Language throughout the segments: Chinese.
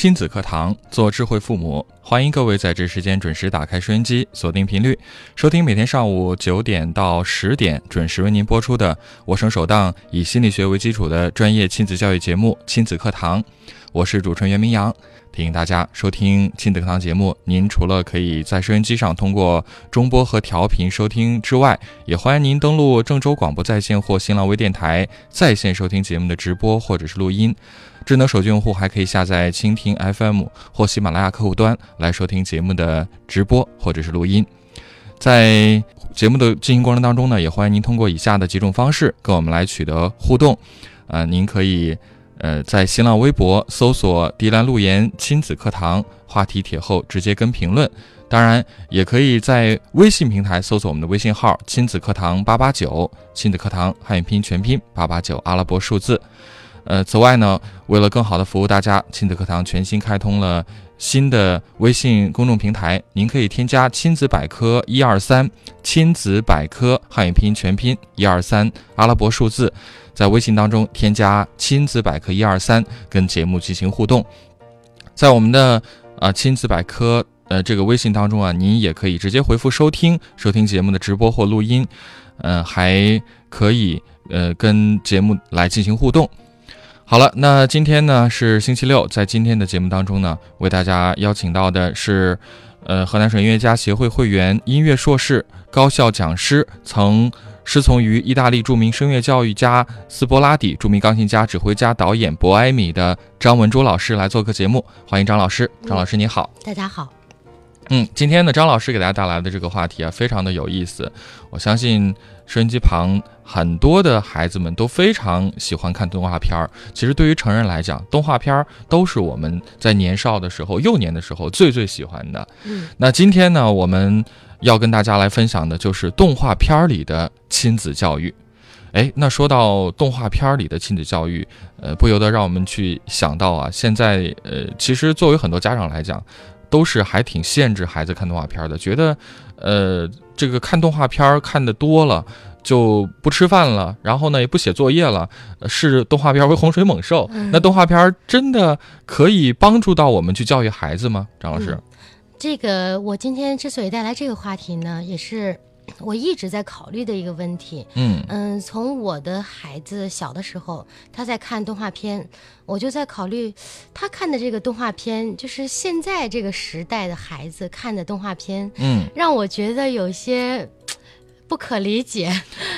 亲子课堂，做智慧父母。欢迎各位在这时间准时打开收音机，锁定频率，收听每天上午九点到十点准时为您播出的我省首档以心理学为基础的专业亲子教育节目《亲子课堂》。我是主持人袁明阳。提醒大家收听亲子课堂节目，您除了可以在收音机上通过中波和调频收听之外，也欢迎您登录郑州广播在线或新浪微电台在线收听节目的直播或者是录音。智能手机用户还可以下载蜻蜓 FM 或喜马拉雅客户端来收听节目的直播或者是录音。在节目的进行过程当中呢，也欢迎您通过以下的几种方式跟我们来取得互动。呃，您可以呃在新浪微博搜索“迪兰路言亲子课堂”话题帖后直接跟评论，当然也可以在微信平台搜索我们的微信号“亲子课堂八八九”，亲子课堂汉语拼音全拼八八九阿拉伯数字。呃，此外呢，为了更好的服务大家，亲子课堂全新开通了新的微信公众平台，您可以添加“亲子百科一二三”，亲子百科汉语拼音全拼一二三阿拉伯数字，在微信当中添加“亲子百科一二三”，跟节目进行互动。在我们的呃亲子百科呃这个微信当中啊，您也可以直接回复收听，收听节目的直播或录音，嗯，还可以呃跟节目来进行互动。好了，那今天呢是星期六，在今天的节目当中呢，为大家邀请到的是，呃，河南省音乐家协会会员、音乐硕士、高校讲师，曾师从于意大利著名声乐教育家斯波拉底、著名钢琴家、指挥家、导演博埃米的张文珠老师来做客节目，欢迎张老师。张老师你好，大家好。嗯，今天呢，张老师给大家带来的这个话题啊，非常的有意思。我相信收音机旁很多的孩子们都非常喜欢看动画片儿。其实对于成人来讲，动画片儿都是我们在年少的时候、幼年的时候最最喜欢的。嗯，那今天呢，我们要跟大家来分享的就是动画片儿里的亲子教育。哎，那说到动画片儿里的亲子教育，呃，不由得让我们去想到啊，现在呃，其实作为很多家长来讲。都是还挺限制孩子看动画片的，觉得，呃，这个看动画片看的多了就不吃饭了，然后呢也不写作业了，视动画片为洪水猛兽。那动画片真的可以帮助到我们去教育孩子吗？张老师，这个我今天之所以带来这个话题呢，也是。我一直在考虑的一个问题，嗯嗯，从我的孩子小的时候，他在看动画片，我就在考虑，他看的这个动画片，就是现在这个时代的孩子看的动画片，嗯，让我觉得有些不可理解，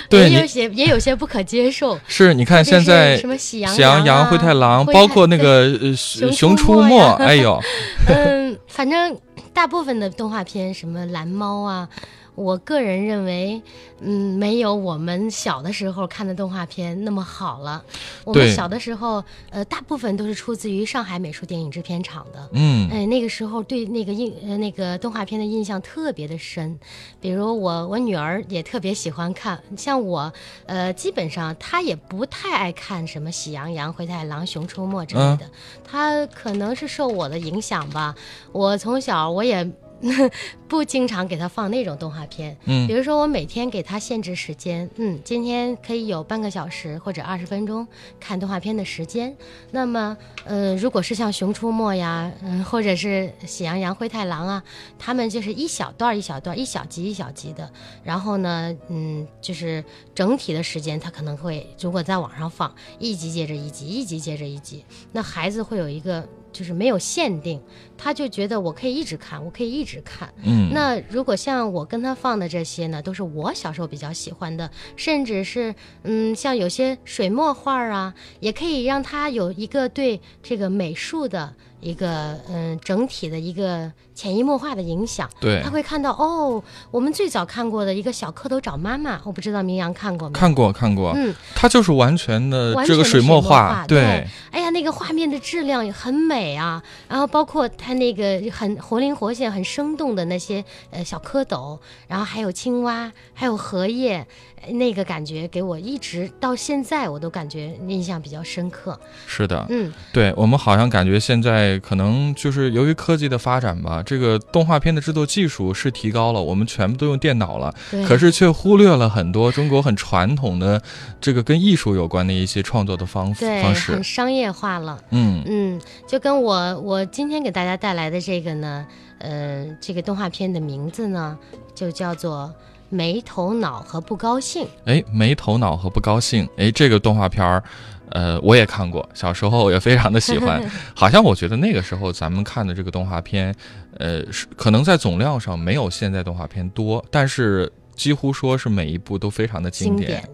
对，也有些也有些不可接受。是，你看现在什么喜羊羊、羊、灰太狼，包括那个 呃熊出没，哎呦，嗯，反正大部分的动画片，什么蓝猫啊。我个人认为，嗯，没有我们小的时候看的动画片那么好了。我们小的时候，呃，大部分都是出自于上海美术电影制片厂的。嗯，哎，那个时候对那个印呃那个动画片的印象特别的深。比如我我女儿也特别喜欢看，像我，呃，基本上她也不太爱看什么《喜羊羊》《灰太狼》《熊出没》之类的。她可能是受我的影响吧。我从小我也。不经常给他放那种动画片，嗯，比如说我每天给他限制时间，嗯，今天可以有半个小时或者二十分钟看动画片的时间。那么，呃，如果是像《熊出没》呀，嗯，或者是《喜羊羊灰太狼》啊，他们就是一小段一小段、一小集一小集的。然后呢，嗯，就是整体的时间他可能会，如果在网上放一集接着一集，一集接着一集，那孩子会有一个。就是没有限定，他就觉得我可以一直看，我可以一直看。嗯，那如果像我跟他放的这些呢，都是我小时候比较喜欢的，甚至是嗯，像有些水墨画啊，也可以让他有一个对这个美术的一个嗯整体的一个潜移默化的影响。对他，会看到哦，我们最早看过的一个小蝌蚪找妈妈，我不知道明阳看过没？看过看过，嗯，它就是完全的这个水墨画，对，哎呀，那个画面的质量也很美啊，然后包括它那个很活灵活现、很生动的那些呃小蝌蚪，然后还有青蛙，还有荷叶，呃那个感觉给我一直到现在我都感觉印象比较深刻。是的，嗯，对我们好像感觉现在可能就是由于科技的发展吧，这个动画片的制作技术是提高了，我们全部都用电脑了，可是却忽略了很多中国很传统的这个跟艺术有关的一些创作的方对，方式很。商业化了。嗯嗯，就跟我我今天给大家带来的这个呢，呃，这个动画片的名字呢，就叫做《没头脑和不高兴》。哎，没头脑和不高兴，哎，这个动画片儿，呃，我也看过，小时候也非常的喜欢。好像我觉得那个时候咱们看的这个动画片，呃，是可能在总量上没有现在动画片多，但是几乎说是每一部都非常的经典。经典，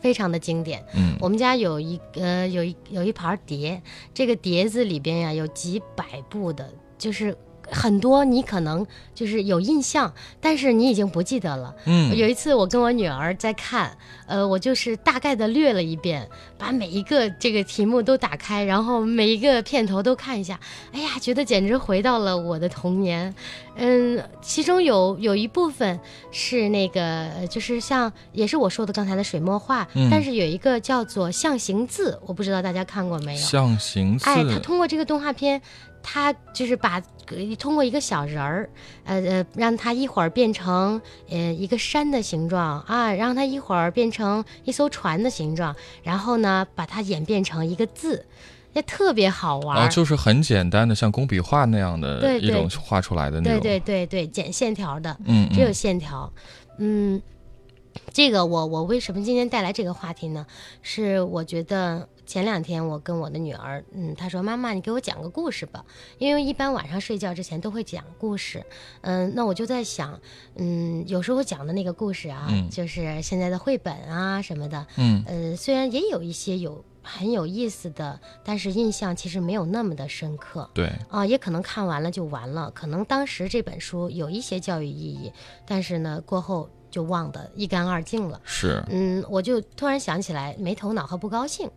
非常的经典。嗯，我们家有一呃有一有一盘碟，这个碟子里边呀有几百部的，就是很多你可能就是有印象，但是你已经不记得了。嗯，有一次我跟我女儿在看，呃，我就是大概的略了一遍，把每一个这个题目都打开，然后每一个片头都看一下。哎呀，觉得简直回到了我的童年。嗯，其中有有一部分是那个，呃就是像也是我说的刚才的水墨画，嗯但是有一个叫做象形字，我不知道大家看过没有？象形字，哎，他通过这个动画片，他就是把呃通过一个小人儿，呃呃，让他一会儿变成呃一个山的形状啊，让他一会儿变成一艘船的形状，然后呢，把它演变成一个字，也特别好玩儿。然后就是很简单的，像工笔画那样的一种画出来的那种。对对对对，剪线条的，嗯，只有嗯线条。嗯，这个我我为什么今天带来这个话题呢？是我觉得前两天我跟我的女儿，嗯，她说妈妈，你给我讲个故事吧，因为一般晚上睡觉之前都会讲故事。嗯，那我就在想，嗯，有时候讲的那个故事啊，嗯就是现在的绘本啊什么的，嗯呃，虽然也有一些有很有意思的，但是印象其实没有那么的深刻。对，啊，也可能看完了就完了，可能当时这本书有一些教育意义，但是呢，过后就忘得一干二净了。是，嗯，我就突然想起来没头脑和不高兴。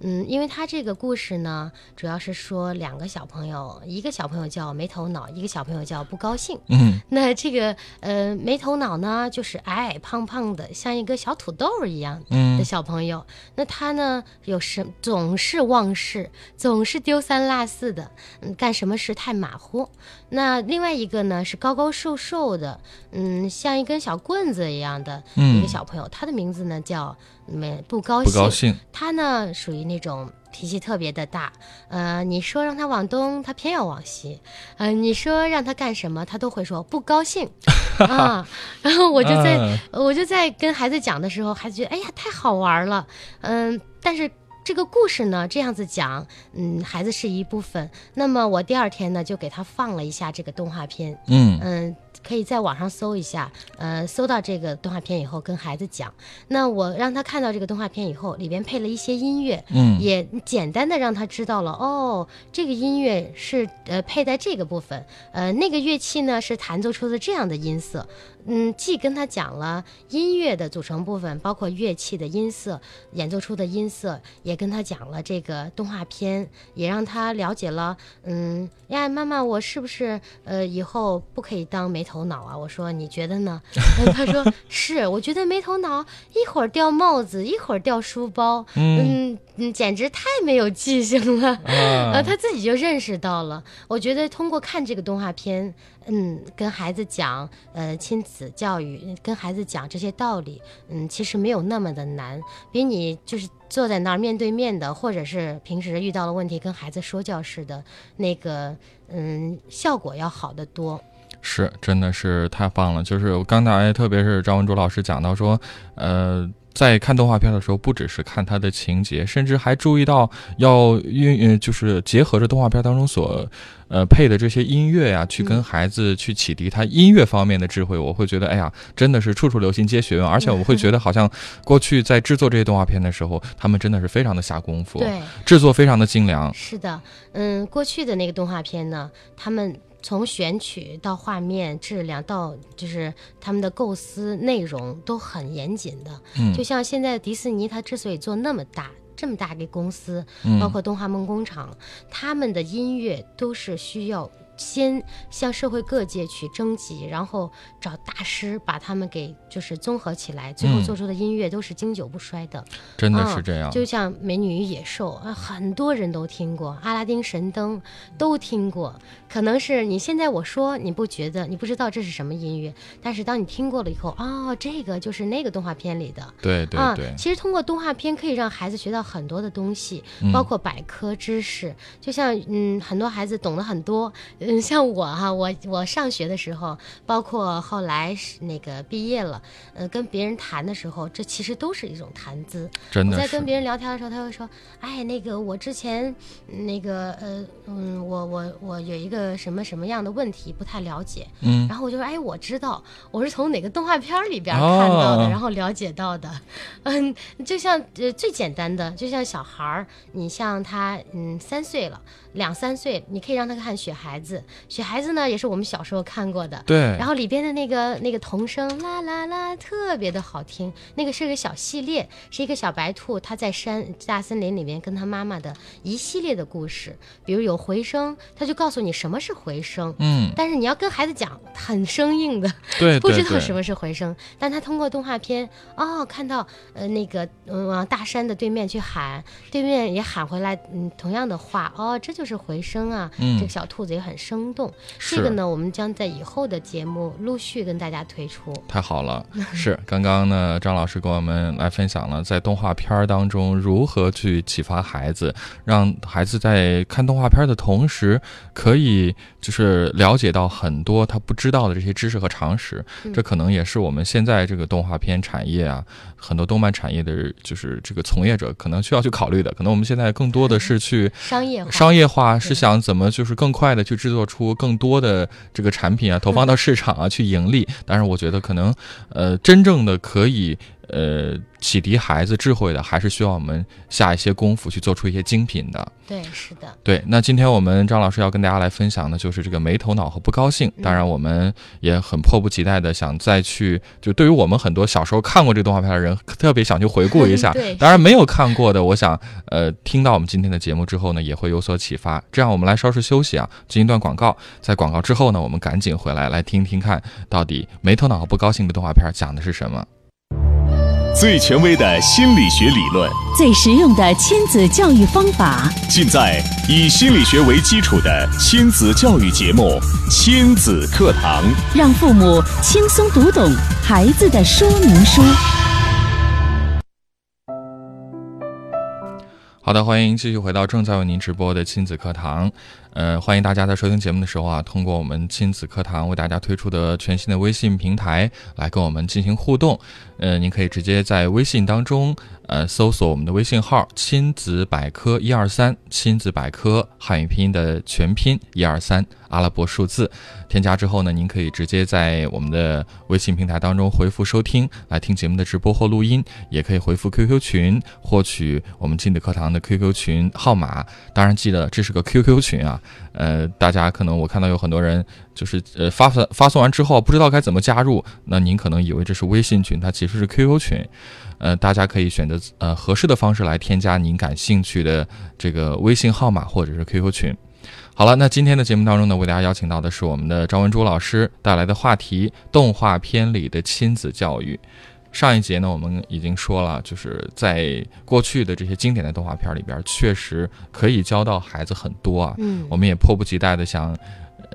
嗯，因为他这个故事呢，主要是说两个小朋友，一个小朋友叫没头脑，一个小朋友叫不高兴。嗯 那这个呃没头脑呢，就是矮矮胖胖的，像一个小土豆一样的嗯小朋友。那他呢，有什总是忘事，总是丢三落四的，嗯，干什么事太马虎。那另外一个呢，是高高瘦瘦的，嗯，像一根小棍子一样的一嗯个，小朋友。他的名字呢叫没不高兴不兴。高兴，他呢属于那种脾气特别的大，呃，你说让他往东，他偏要往西，呃，你说让他干什么，他都会说不高兴 啊。然 后我就在、啊我就在跟孩子讲的时候，孩子觉得哎呀太好玩了，嗯，但是。这个故事呢，这样子讲，嗯，孩子是一部分。那么我第二天呢，就给他放了一下这个动画片，嗯嗯，可以在网上搜一下，呃，搜到这个动画片以后跟孩子讲。那我让他看到这个动画片以后，里边配了一些音乐，嗯也简单的让他知道了哦，这个音乐是呃配在这个部分，呃，那个乐器呢是弹奏出的这样的音色。嗯，既跟他讲了音乐的组成部分，包括乐器的音色演奏出的音色，也跟他讲了这个动画片，也让他了解了。嗯呀，妈妈，我是不是呃以后不可以当没头脑啊？我说你觉得呢？嗯 他说是，我觉得没头脑，一会儿掉帽子，一会儿掉书包，嗯嗯嗯，简直太没有记性了。啊 呃，他自己就认识到了。我觉得通过看这个动画片，嗯，跟孩子讲，呃，亲子教育，跟孩子讲这些道理，嗯，其实没有那么的难，比你就是坐在那儿面对面的，或者是平时遇到了问题跟孩子说教似的那个，嗯，效果要好得多。是，真的是太棒了。就是我刚才，特别是张文卓老师讲到说，呃，在看动画片的时候，不只是看它的情节，甚至还注意到要运，呃，就是结合着动画片当中所，呃配的这些音乐呀，去跟孩子去启迪他音乐方面的智慧，我会觉得，哎呀，真的是处处留心皆学问。而且我会觉得，好像过去在制作这些动画片的时候，他们真的是非常的下功夫，对，制作非常的精良。是的，嗯，过去的那个动画片呢，他们从选取到画面质量到就是他们的构思内容都很严谨的。嗯就像现在迪士尼，它之所以做那么大。这么大个公司，嗯包括动画梦工厂，他们的音乐都是需要先向社会各界去征集，然后找大师把他们给就是综合起来，最后嗯做出的音乐都是经久不衰的。真的嗯是这样。就像《美女与野兽》啊，很多人都听过，《阿拉丁神灯》都听过。可能是你现在我说你不觉得，你不知道这是什么音乐，但是当你听过了以后，哦，这个就是那个动画片里的。对对啊对，，其实通过动画片可以让孩子学到很多的东西，嗯包括百科知识。就像嗯，很多孩子懂得很多，嗯，像我哈、我我上学的时候，包括后来是那个毕业了，呃，跟别人谈的时候，这其实都是一种谈资。真的我在跟别人聊天的时候，他会说：“哎，那个我之前嗯那个呃嗯，我我我有一个什么什么样的问题不太了解。”嗯然后我就说：“哎，我知道，我是从哪个动画片儿里边儿看到的，哦然后了解到的。嗯，就像呃最简单的，就像小孩儿，你像他嗯三岁了，两三岁，你可以让他看《雪孩子》，《雪孩子》呢也是我们小时候看过的。对，然后里边的那个那个童声啦啦啦特别的好听，那个是个小系列，是一个小白兔，它在山大森林里面跟它妈妈的一系列的故事，比如有回声，它就告诉你什么是回声。嗯，但是你要跟孩子讲很生硬的，对不知道什么是回声，但他通过动画片哦，看到呃那个嗯往大山的对面去喊，对面也喊回来，嗯同样的话哦，这就是回声啊。嗯这个小兔子也很生动。这个呢，我们将在以后的节目陆续跟大家推出。太好了，是刚刚呢，张老师跟我们来分享了在动画片儿当中如何去启发孩子，让孩子在看动画片的同时，可以就是了解到很多他不知道的这些知识和常识。嗯这可能也是我们现在这个动画片产业啊，很多动漫产业的，就是这个从业者可能需要去考虑的。可能我们现在更多的是去商业化，商业化是想怎么就是更快的去制作出更多的这个产品啊，投放到市场啊去盈利。但是，我觉得可能呃真正的可以呃启迪孩子智慧的，还是需要我们下一些功夫去做出一些精品的。对，是的，对，那今天我们张老师要跟大家来分享的就是这个没头脑和不高兴。当然，我们也很迫不及待的想再去，就对于我们很多小时候看过这个动画片的人，特别想去回顾一下。对当然没有看过的，我想呃听到我们今天的节目之后呢，也会有所启发。这样，我们来稍事休息啊，进一段广告。在广告之后呢，我们赶紧回来来听听看，到底没头脑和不高兴的动画片讲的是什么。最权威的心理学理论，最实用的亲子教育方法，尽在以心理学为基础的亲子教育节目《亲子课堂》。让父母轻松读懂孩子的说明书。好的，欢迎继续回到正在为您直播的亲子课堂。呃，欢迎大家在收听节目的时候啊，通过我们亲子课堂为大家推出的全新的微信平台来跟我们进行互动。呃，您可以直接在微信当中呃搜索我们的微信号“亲子百科一二三”，亲子百科汉语拼音的全拼一二三阿拉伯数字。添加之后呢，您可以直接在我们的微信平台当中回复收听来听节目的直播或录音，也可以回复 QQ 群获取我们亲子课堂的 QQ 群号码。当然记得这是个 QQ 群啊，呃，大家可能我看到有很多人就是呃发发发送完之后不知道该怎么加入，那您可能以为这是微信群，它其实是 QQ 群。呃，大家可以选择呃合适的方式来添加您感兴趣的这个微信号码或者是 QQ 群。好了，那今天的节目当中呢，为大家邀请到的是我们的张文珠老师带来的话题：动画片里的亲子教育。上一节呢，我们已经说了，就是在过去的这些经典的动画片里边，确实可以教到孩子很多啊。嗯，我们也迫不及待的想，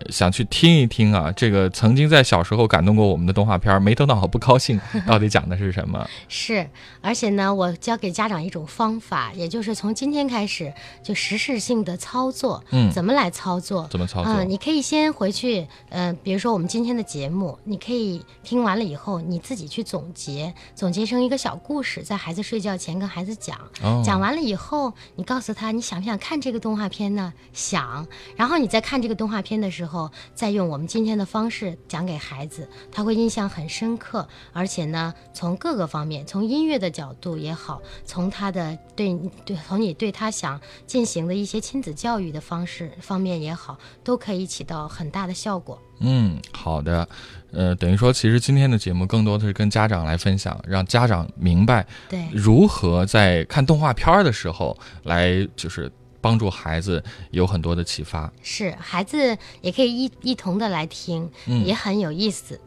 想去听一听啊，这个曾经在小时候感动过我们的动画片《没头脑和不高兴 》到底讲的是什么？是，而且呢，我教给家长一种方法，也就是从今天开始就实时性的操作。嗯怎么来操作？怎么操作？啊、你可以先回去，呃，比如说我们今天的节目，你可以听完了以后，你自己去总结，总结成一个小故事，在孩子睡觉前跟孩子讲。哦讲完了以后，你告诉他你想不想看这个动画片呢？想。然后你在看这个动画片的时候，再用我们今天的方式讲给孩子，他会印象很深刻。而且呢，从各个方面，从音乐的角度也好，从他的对对从你对他想进行的一些亲子教育的方式方面也好，都可以起到很大的效果。嗯，好的，呃，等于说，其实今天的节目更多的是跟家长来分享，让家长明白对，如何在看动画片儿的时候来，就是帮助孩子有很多的启发。是孩子也可以一一同的来听，嗯也很有意思。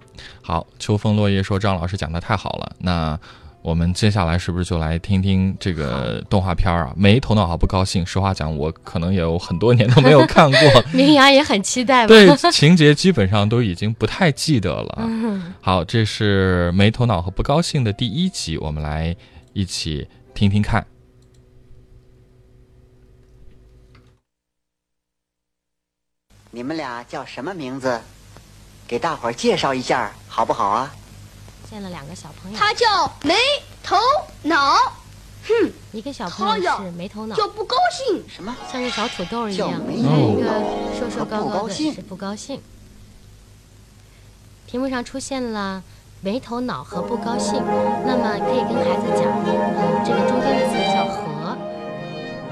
好，秋风落叶说张老师讲的太好了，那我们接下来是不是就来听听这个动画片儿啊？没头脑好不高兴。实话讲，我可能也有很多年都没有看过，明阳也很期待吧？对情节基本上都已经不太记得了。嗯好，这是没头脑和不高兴的第一集，我们来一起听听看。你们俩叫什么名字？给大伙儿介绍一下，好不好啊？见了两个小朋友，他叫没头脑，哼，一个小朋友是没头脑，就不高兴。什么？像是小土豆一样；叫没还有一个头脑瘦瘦高高的是不高兴。屏幕上出现了没头脑和不高兴，那么可以跟孩子讲，嗯，这个中间的字叫和，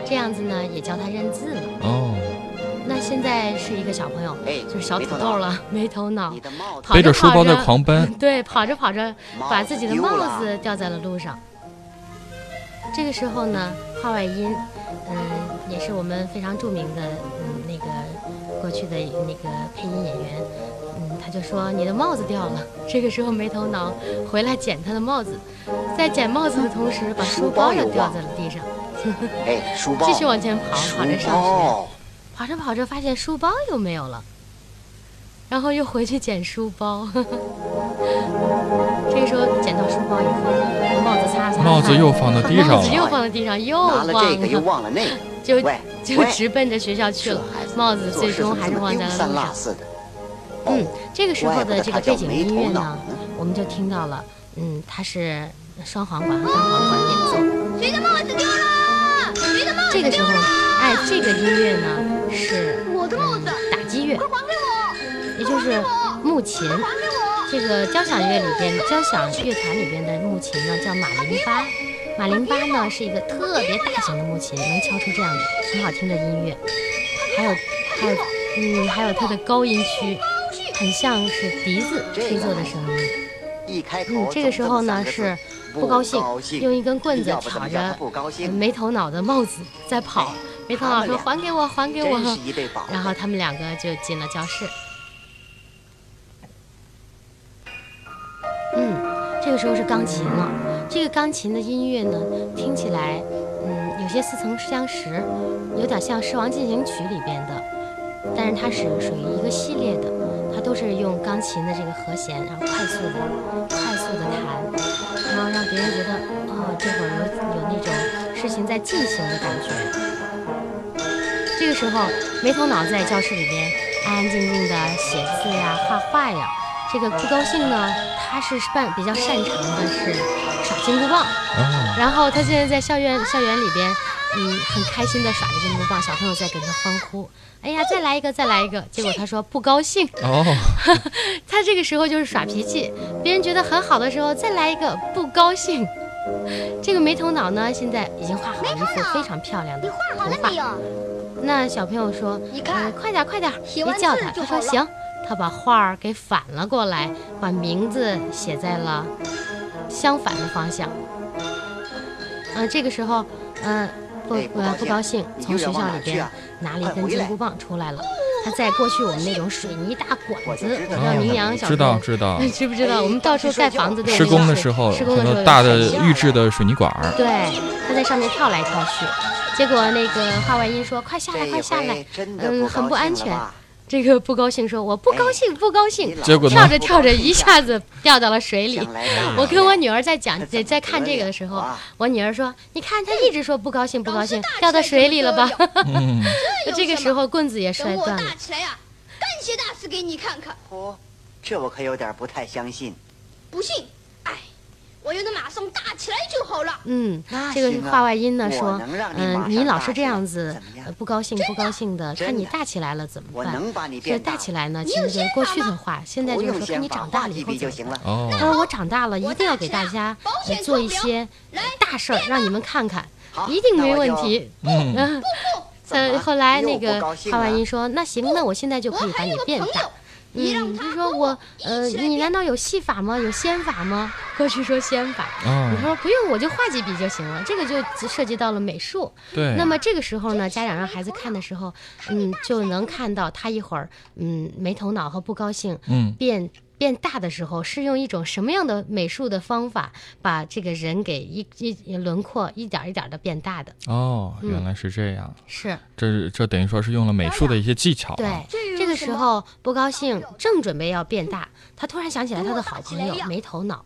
这样子呢也教他认字了。哦，那现在是一个小朋友，哎就是小土豆了，没头脑。你，的帽子。跑背着书包在狂奔。对，跑着跑着把自己的帽子掉在了路上。这个时候呢，画外音，嗯，也是我们非常著名的，嗯，那个过去的那个配音演员，嗯，他就说你的帽子掉了。这个时候没头脑回来捡他的帽子，在捡帽子的同时，把书包也掉在了地上，哎，书包，继续往前跑，跑着上学。包，跑着跑着发现书包又没有了，然后又回去捡书包。这个时候捡到书包以后，把帽子擦了擦，帽子又放到地上帽子。又放到地上，又忘了忘这个又忘了那个，就就直奔着学校去了。帽子最终还是忘在了路上。嗯，这个时候的这个背景音乐呢呢，我们就听到了，嗯，它是双簧管和单簧管演奏。谁的帽子丢了？谁的帽子这个时候，哎，这个音乐呢是我的帽子，打击乐，快还给我！也就是木琴。这个交响乐里边，交响乐团里边的木琴呢叫马林巴。马林巴呢是一个特别大型的木琴，能敲出这样的很好听的音乐。还有还有嗯，还有它的高音区，很像是笛子吹奏的声音。一开口嗯，这个时候呢是不高兴，用一根棍子挑着不高兴，没头脑的帽子在跑。没头脑说：“还给我，还给我是一对宝！”然后他们两个就进了教室。嗯，这个时候是钢琴了。这个钢琴的音乐呢，听起来，嗯，有些似曾相识，有点像《狮王进行曲》里边的，但是它是属于一个系列的，它都是用钢琴的这个和弦，然后快速的、快速的弹，然后让别人觉得，哦，这会儿有有那种事情在进行的感觉。这个时候，没头脑在教室里边安安静静的写字呀、画画呀。这个不高兴呢，他是擅比较擅长的是耍金箍棒，哦，然后他现在在校园校园里边，嗯，很开心的耍着金箍棒，小朋友在给他欢呼。哎呀，再来一个，再来一个！结果他说不高兴，哦，他这个时候就是耍脾气，别人觉得很好的时候再来一个不高兴。这个没头脑呢，现在已经画好了一幅非常漂亮的你画好了没。有？那小朋友说：“你看呃快点，快点！”别叫他，他说行。他把画儿给反了过来，把名字写在了相反的方向。嗯、这个时候，嗯、不哎不高兴呃不高兴，从学校里边拿了一根金箍棒出来了。他在过去我们那种水泥大管子，我就知道我不知道明阳小知道知道。知不知道？我们到处盖房子都有施工的时候，施工的时候有很多大的水泥预制的水泥管儿。对，他在上面跳来跳去，结果那个话外音说：“快下来，快下来回！”真的嗯，很不安全。这个不高兴说：“我不高兴，不高兴。”结果跳着跳着一下子掉到了水里。我跟我女儿在讲那怎么在看这个的时候，我女儿说：“你看，她一直说不高兴，不高兴，掉到水里了吧？”嗯，这个时候棍子也摔等我断了。大起来呀、干些大事给你看看。哦，这我可有点不太相信。不信，哎，我要能马上大起来就好了。嗯，这个行啊话外音呢说嗯，上你老是这样子不高兴不高兴的，看你大起来了怎么办？我能把你这变大。大起来呢，其实就是过去的话，现在就是说看你长大了以后怎么办？笔就行了。哦，他说我长大了，一定要给大家做一些大事儿，让你们看看，一定没问题。嗯，嗯，怎么呃，后来那个话外音说，那行，那我现在就可以把你变大嗯，他就说我呃，你难道有戏法吗？有仙法吗？过去说仙法，哦你，说不用，我就画几笔就行了。这个就涉及到了美术。对，那么这个时候呢，家长让孩子看的时候，嗯，就能看到他一会儿嗯没头脑和不高兴嗯，变变大的时候，是用一种什么样的美术的方法把这个人给一一轮廓一点儿一点的变大的？哦，嗯原来是这样，是这这等于说是用了美术的一些技巧对啊。，这个时候不高兴，正准备要变大，他突然想起来他的好朋友没头脑。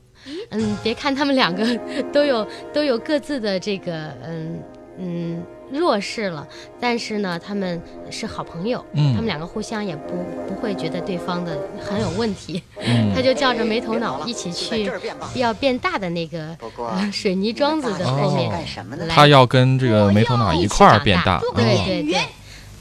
嗯，别看他们两个都有都有各自的这个嗯嗯弱势了，但是呢，他们是好朋友，嗯他们两个互相也不不会觉得对方的很有问题，嗯 他就叫着没头脑一起去要变大的那个呃水泥桩子的后面他要跟这个没头脑一块儿变大。对哦对对。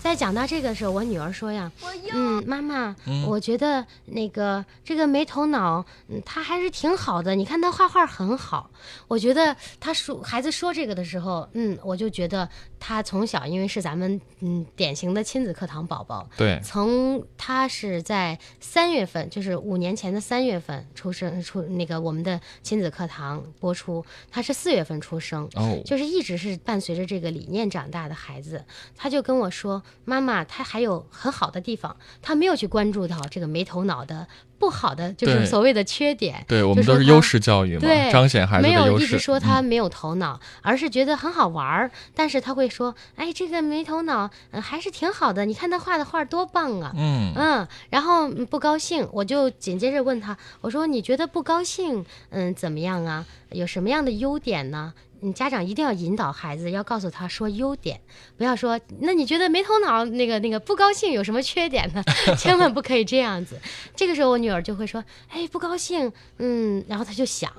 在讲到这个时候，我女儿说呀，嗯，妈妈，嗯我觉得那个这个没头脑，嗯，他还是挺好的。你看他画画很好，我觉得他说孩子说这个的时候，嗯，我就觉得他从小因为是咱们嗯典型的亲子课堂宝宝，对，从他是在三月份，就是五年前的三月份出生出那个我们的亲子课堂播出，他是四月份出生，哦，就是一直是伴随着这个理念长大的孩子，他就跟我说：“妈妈，他还有很好的地方，他没有去关注到这个没头脑的不好的，就是所谓的缺点。对我们都是优势教育嘛，对，彰显孩子的没有优势。一直说嗯他没有头脑，而是觉得很好玩儿。但是他会说：“哎，这个没头脑，嗯、还是挺好的。你看他画的画多棒啊！”嗯嗯，然后嗯不高兴，我就紧接着问他，我说你觉得不高兴，嗯，怎么样啊？有什么样的优点呢？嗯，家长一定要引导孩子，要告诉他说优点，不要说那你觉得没头脑那个那个不高兴有什么缺点呢？千万不可以这样子。这个时候我女儿就会说，哎，不高兴，嗯，然后她就想。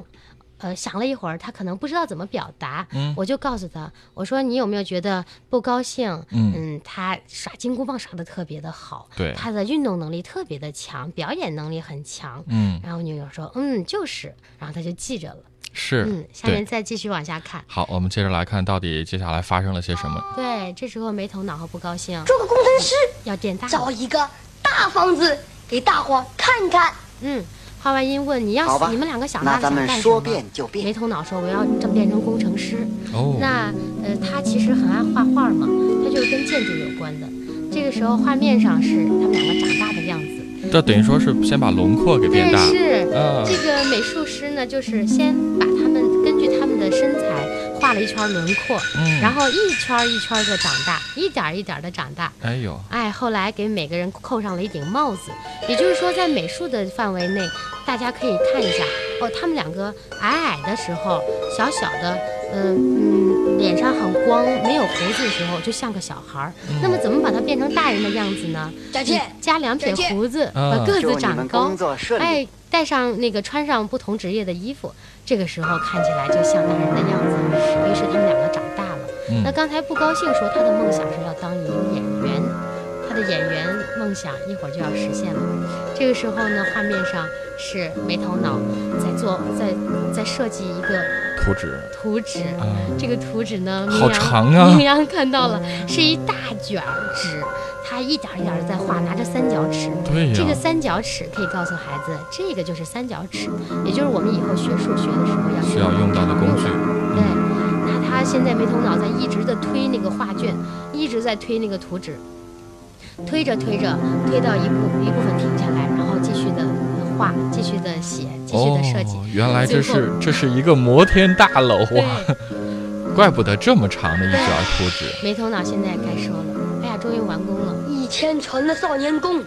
呃，想了一会儿，她可能不知道怎么表达，嗯我就告诉她，我说你有没有觉得不高兴？嗯嗯，她耍金箍棒耍的特别的好，对他的运动能力特别的强，表演能力很强。嗯然后我女友说：“嗯，就是。”然后他就记着了。是嗯，下面。再继续往下看。好，我们接着来看到底接下来发生了些什么。对，这时候没头脑和不高兴，做个工程师，要点大。找一个大房子给大伙儿看看。嗯，画外音问你要你们两个想大了那咱想干什么们说变？就变没。头脑说我要这变成工程师。哦，那呃，他其实很爱画画嘛，他就是跟建筑有关的。这个时候画面上是他们两个长大的样子。这等于说是先把轮廓给变大。对，是。啊，这个美术师呢，就是先把他们根据他们的身材画了一圈轮廓，嗯，然后一圈一圈的长大，一点一点的长大。哎呦，哎，后来给每个人扣上了一顶帽子，也就是说，在美术的范围内，大家可以看一下哦，他们两个矮矮的时候，小小的，嗯嗯，脸上很光，没有胡子的时候，就像个小孩儿。那么怎么把它变成大人的样子呢？再见。加两撇胡子，啊把个子长高。哎，带上那个穿上不同职业的衣服，这个时候看起来就像大人的样子。于是他们两个长大了。嗯那刚才不高兴说他的梦想是要当一个演员，他的演员梦想一会儿就要实现了。这个时候呢，画面上是没头脑在做，在在设计一个图纸图纸。啊，这个图纸呢，好长啊 明阳看到了，是一大卷儿纸，他一点儿一点的在画，拿着三角尺。对呀，这个三角尺可以告诉孩子，这个就是三角尺，也就是我们以后学数学的时候要需要用到的工具。对，那他现在没头脑，在一直的推那个画卷，一直在推那个图纸，推着推着，推到一部一部分停下来，然后继续的画，继续的写，继续的设计。哦，原来这是这是一个摩天大楼，啊，怪不得这么长的一卷图纸。没头脑现在该说了，哎呀，终于完工了。一千层的少年宫，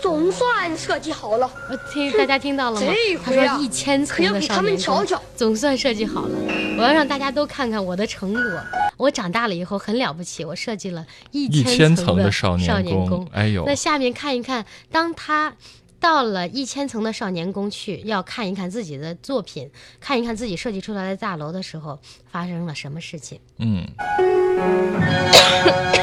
总算设计好了。我听大家听到了吗？他说这回啊一千可要给他层的少年宫们瞧瞧。总算设计好了。我要让大家都看看我的成果。我长大了以后很了不起，我设计了一一千千层的的少年年宫，哎呦那，下面看一看，当他到了一千层的少年宫去，要看一看自己的作品，看一看自己设计出来的大楼的时候，发生了什么事情？嗯，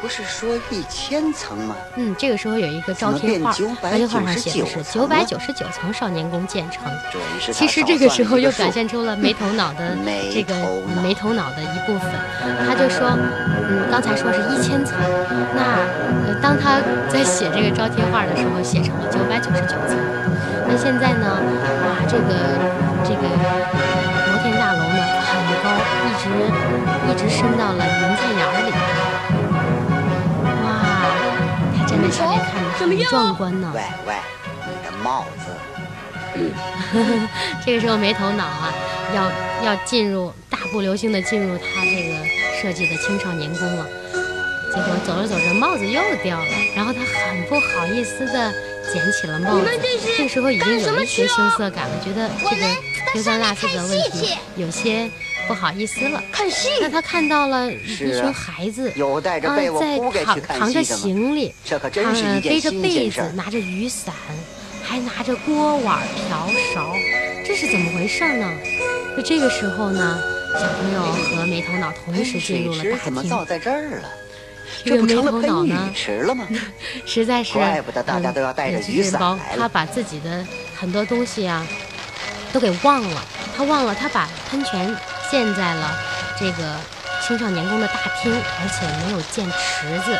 不是说一千层吗？嗯，这个时候有一个招贴画，招贴画上写的是九百九十九层少年宫建成。其实这个时候又表现出了没头脑的这个没头脑的一部分。他就说，嗯，刚才说是一千层，那呃，当他在写这个招贴画的时候，写成了九百九十九层。那现在呢，哇，这个这个摩天大楼呢很高，一直一直升到了云彩眼儿里。他站在下面看着很壮观呢。喂喂，你的帽子 这个时候没头脑啊，要要进入大步流星的进入他这个设计的青少年宫了。结果走着走着帽子又掉了，然后他很不好意思的捡起了帽子这时候已经有一些羞涩感了，觉得这个丢三落四的问题有些不好意思了。看戏，那他看到了一群孩子，有带着啊被窝扛着？行李，这可真他是一件背着被子。拿着雨伞，还拿着锅碗瓢勺，这是怎么回事呢？就这个时候呢，小朋友和没头脑同时进入了水池怎么大厅。造在这儿了？这个没不成了头脑喷呢雨，池了吗？实在是，怪不得大家都要带着嗯雨伞包来了他把自己的很多东西啊都给忘了，他忘了他把喷泉建在了这个青少年宫的大厅，而且没有建池子，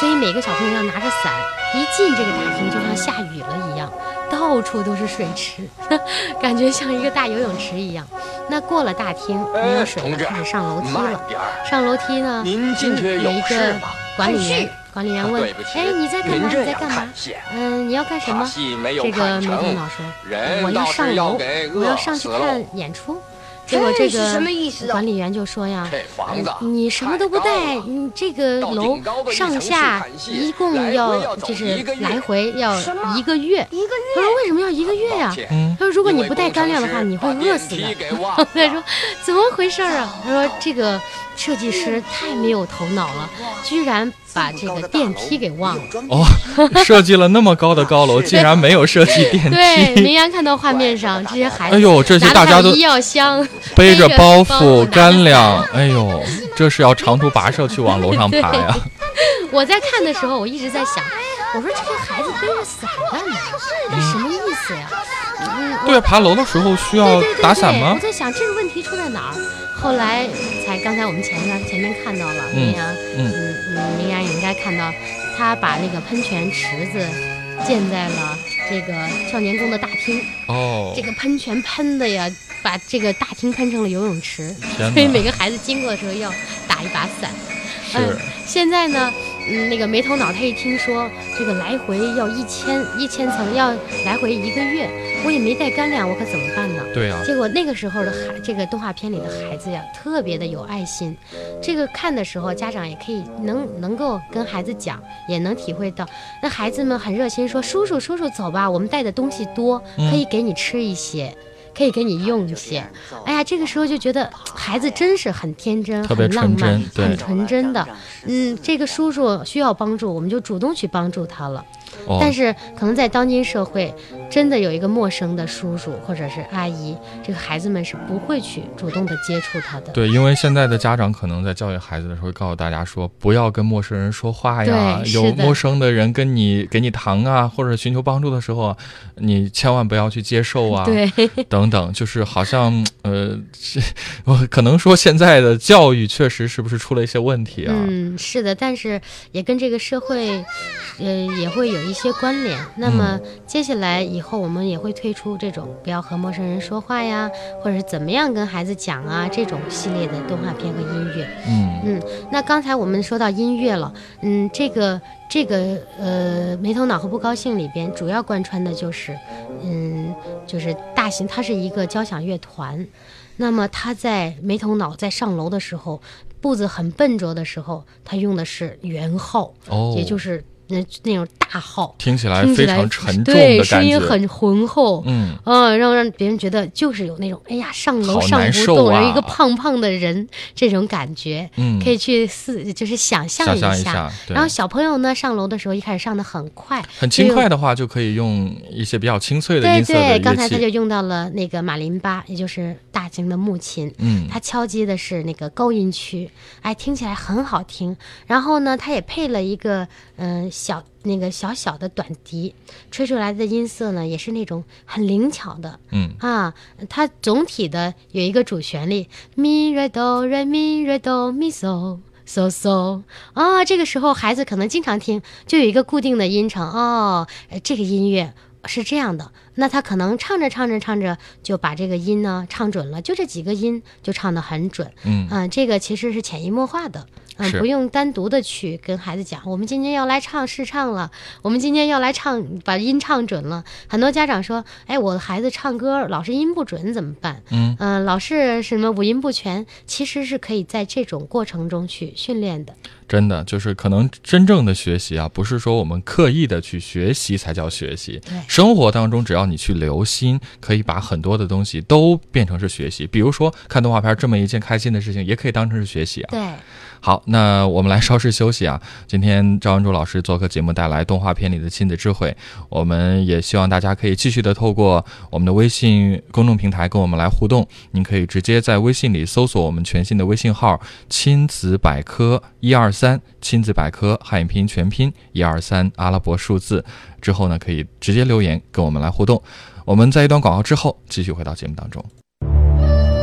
所以每个小朋友要拿着伞，一进这个大厅就像下雨了一样，到处都是水池，感觉像一个大游泳池一样。那过了大厅没有水了，开始上楼梯了。上楼梯呢，您进去嗯有一个管理员，管理员问对不：“起，哎，你在干嘛？你在干嘛，？嗯，你要干什么？”这个没头脑，说：“我要上楼，我要上去看。演出。”结果这个管理员就说呀这房子：“你什么都不带，你这个楼上下一共要就是来回要一个月。”一个他说：“为什么要一个月呀抱？”歉嗯他说：“如果你不带干粮的话，你会饿死的。电梯给忘” 他说：“怎么回事啊？”他说：“这个设计师太没有头脑了，居然把这个电梯给忘了。”哦，设计了那么高的高楼，竟然没有设计电梯对，梯，明阳看到画面上这些孩子，哎呦这些大家都拿着医药箱，背着包包袱、干粮，哎呦，这是要长途跋涉去往楼上爬呀！我在看的时候，我一直在想，我说这些孩子背着伞干嘛？这什么意思呀？嗯，对，爬楼的时候需要对对对对，打伞吗我？在想这个问题出在哪儿。后来才刚才我们前面前面看到了，嗯明阳，嗯明阳也应该看到，他把那个喷泉池子建在了这个少年宫的大厅。哦这，个喷泉喷的呀，把这个大厅喷成了游泳池，天所以每！个孩子经过的时候要打一把伞。是嗯，现在呢，嗯，那个没头脑他一听说这个来回要一千一千层，要来回一个月，我也没带干粮，我可怎么办呢？对呀，结果那个时候的孩，这个动画片里的孩子呀，特别的有爱心。这个看的时候，家长也可以能能够跟孩子讲，也能体会到。那孩子们很热心说：“叔叔，叔叔，走吧，我们带的东西多，嗯可以给你吃一些。”可以给你用一些，哎呀，这个时候就觉得孩子真是很天真、特别很浪漫纯真、很纯真的。嗯，这个叔叔需要帮助，我们就主动去帮助他了。哦，但是可能在当今社会，真的有一个陌生的叔叔或者是阿姨，这个孩子们是不会去主动的接触他的。对，因为现在的家长可能在教育孩子的时候，会告诉大家说，不要跟陌生人说话呀，有陌生的人跟你给你糖啊，或者寻求帮助的时候，你千万不要去接受啊，对，等等，就是好像呃，是 我可能说现在的教育确实是不是出了一些问题啊？嗯，是的，但是也跟这个社会，呃，也会有一些关联。那么接下来以后，我们也会推出这种不要和陌生人说话呀，或者是怎么样跟孩子讲啊这种系列的动画片和音乐。嗯嗯，那刚才我们说到音乐了，嗯，这个这个呃，没头脑和不高兴里边主要贯穿的就是，嗯，就是大型，它是一个交响乐团。那么他在没头脑在上楼的时候，步子很笨拙的时候，他用的是圆号，哦，也就是那那种大号。听起来非常沉重对，的感觉。声音很浑厚，嗯，啊，让让别人觉得就是有那种哎呀上楼上不动，啊一个胖胖的人这种感觉，嗯可以去思就是想象一下，然后小朋友呢上楼的时候一开始上的很快，很轻快的话，就可以用一些比较清脆的对音色的对，乐刚才他就。用到了那个马林巴，也就是大型的木琴。嗯，他敲击的是那个高音区，哎，听起来很好听。然后呢，他也配了一个嗯、呃小那个小小的短笛，吹出来的音色呢也是那种很灵巧的。嗯啊，它总体的有一个主旋律咪瑞哆瑞咪瑞哆咪嗦。嗦嗦啊，这个时候孩子可能经常听，就有一个固定的音程哦，呃这个音乐是这样的，那他可能唱着唱着唱着就把这个音呢唱准了，就这几个音就唱得很准。嗯啊、这个其实是潜移默化的，嗯、不用单独的去跟孩子讲，我们今天要来唱试唱了，我们今天要来唱，把音唱准了。很多家长说，哎，我的孩子唱歌老是音不准怎么办？嗯嗯、老是什么五音不全，其实是可以在这种过程中去训练的。真的就是可能真正的学习啊，不是说我们刻意的去学习才叫学习。对生活当中只要你去留心，可以把很多的东西都变成是学习。比如说看动画片这么一件开心的事情，也可以当成是学习啊。对，好，那我们来稍事休息啊。今天赵文柱老师做客节目，带来动画片里的亲子智慧。我们也希望大家可以继续的透过我们的微信公众平台跟我们来互动。您可以直接在微信里搜索我们全新的微信号“亲子百科一二三”，亲子百科汉语拼音全拼一二三阿拉伯数字。之后呢，可以直接留言跟我们来互动。我们在一段广告之后，继续回到节目当中。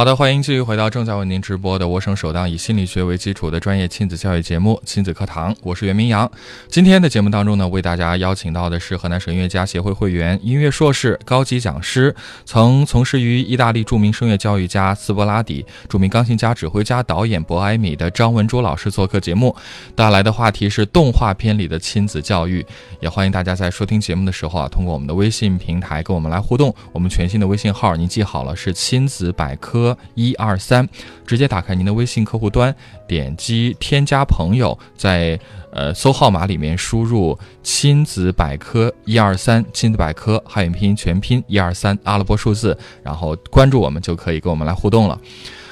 好的，欢迎继续回到正在为您直播的我省首档以心理学为基础的专业亲子教育节目《亲子课堂》，我是袁明阳。今天的节目当中呢，为大家邀请到的是河南省音乐家协会会员、音乐硕士、高级讲师，曾从事于意大利著名声乐教育家斯波拉底、著名钢琴家、指挥家、导演博埃米的张文珠老师做客节目，带来的话题是动画片里的亲子教育。也欢迎大家在收听节目的时候啊，通过我们的微信平台跟我们来互动。我们全新的微信号您记好了，是亲子百科一二三，直接打开您的微信客户端，点击添加朋友，在呃搜号码里面输入亲子百科一二三，亲子百科汉语拼音全拼一二三阿拉伯数字，然后关注我们就可以跟我们来互动了。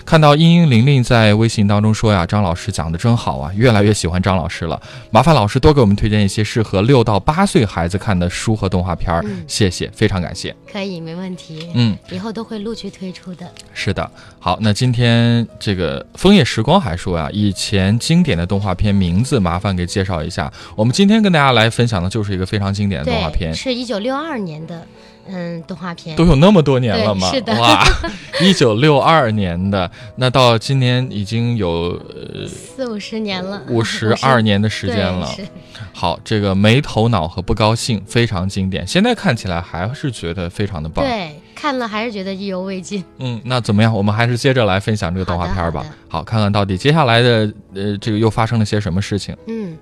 看到英英玲玲在微信当中说呀，张老师讲的真好啊，越来越喜欢张老师了。麻烦老师多给我们推荐一些适合六到八岁孩子看的书和动画片儿，嗯谢谢，非常感谢。可以，没问题。嗯，以后都会陆续推出的。是的，好，那今天这个枫叶时光还说呀，以前经典的动画片名字，麻烦给介绍一下。我们今天跟大家来分享的就是一个非常经典的动画，片，是一九六二年的，嗯，动画片。都有那么多年了吗？对是的哇，一九六二年的，那到今年已经有呃四五十年了，五十二年的时间了。好，这个没头脑和不高兴非常经典，现在看起来还是觉得非常的棒。对，看了还是觉得意犹未尽。嗯，那怎么样？我们还是接着来分享这个动画片吧。好看看到底接下来的呃，这个又发生了些什么事情？嗯，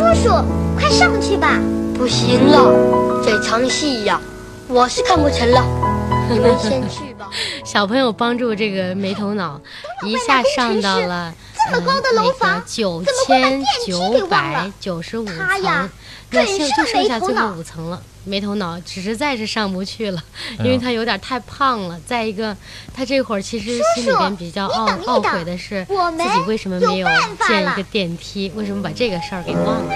叔叔，快上去吧。不行了，这场戏呀，我是看不成了。你们先去吧。小朋友帮助这个没头脑，一下上到了这么高的楼房九千九百九十五层，就是就剩下最后五层了。没头脑，实在是上不去了，因为他有点太胖了。再一个，他这会儿其实心里边比较懊悔的是，自己为什么没有建一个电梯，为什么把这个事儿给忘了？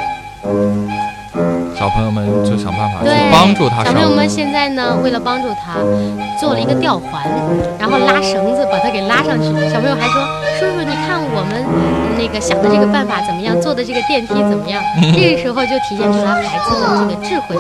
小朋友们就想办法去，帮助他小朋友们现在呢，为了帮助他，做了一个吊环，然后拉绳子把他给拉上去。小朋友还说：“叔叔，你看我们那那个想的这个办法怎么样，坐的这个电梯怎么样，这个时候就体现出来孩子的这个智慧。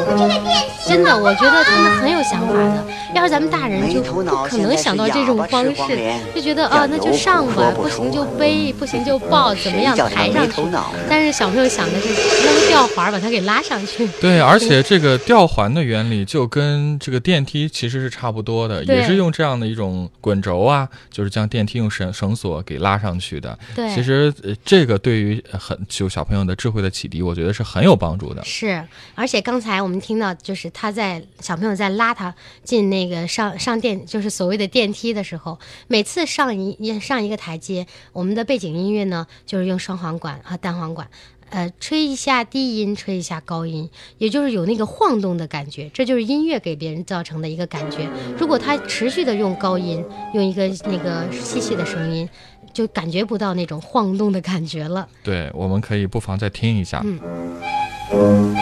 真的，我觉得他们很有想法的。要是咱们大人就不可能想到这种方式，就觉得啊，那就上吧，不行就背，不行就抱，怎么样抬上去。但是小朋友想的是扔吊环把它给拉上去。对，而且这个吊环的原理就跟这个电梯其实是差不多的，也是用这样的一种滚轴啊，就是将电梯用绳绳索给拉上去的。对，其实这个对于很就小朋友的智慧的启迪，我觉得是很有帮助的。是，而且刚才我们听到，就是他在小朋友在拉他进那个上上电，就是所谓的电梯的时候，每次上一上一个台阶，我们的背景音乐呢，就是用双簧管和单簧管。呃，吹一下低音，吹一下高音，也就是有那个晃动的感觉，这就是音乐给别人造成的一个感觉。如果他持续的用高音，用一个那个细细的声音，就感觉不到那种晃动的感觉了。对，我们可以不妨再听一下。嗯，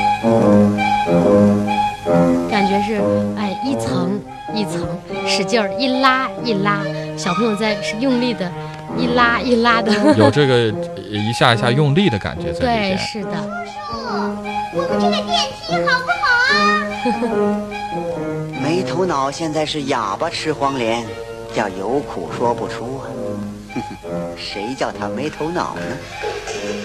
感觉是哎，一层一层使劲儿一拉一拉，小朋友在是用力的。一拉一拉的，有这个一下一下用力的感觉在里面。对，是的。叔我们这个电梯好不好啊？没头脑现在是哑巴吃黄连，叫有苦说不出啊。哼 哼谁叫他没头脑呢？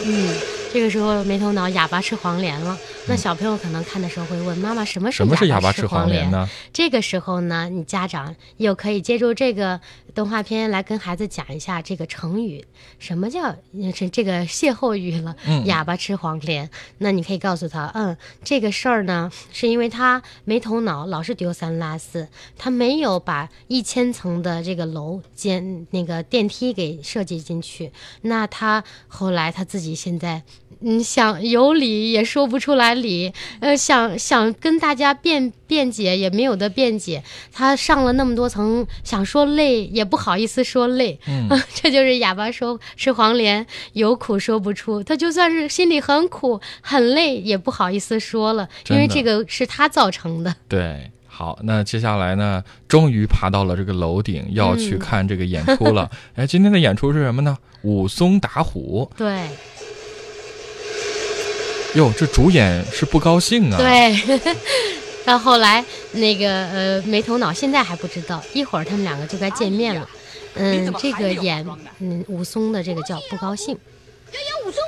嗯，这个时候没头脑，哑巴吃黄连了。那小朋友可能看的时候会问妈妈：“什么是什么是哑巴吃黄连呢？”这个时候呢，你家长又可以借助这个动画片来跟孩子讲一下这个成语，什么叫这这个歇后语了。哑巴吃黄连，那你可以告诉他：“嗯，这个事儿呢，是因为他没头脑，老是丢三落四，他没有把一千层的这个楼间那个电梯给设计进去。那他后来他自己现在。”嗯，想有理也说不出来理，呃，想想跟大家辩辩解也没有的辩解。他上了那么多层，想说累也不好意思说累，嗯，这就是哑巴说吃黄连，有苦说不出。他就算是心里很苦很累，也不好意思说了，因为这个是他造成的。对，好，那接下来呢，终于爬到了这个楼顶，要去看这个演出了。哎，今天的演出是什么呢？武松打虎。对。哟，这主演是不高兴啊！对，到后来那个呃没头脑，现在还不知道，一会儿他们两个就该见面了。嗯，这个演嗯武松的这个叫不高兴。要演武松？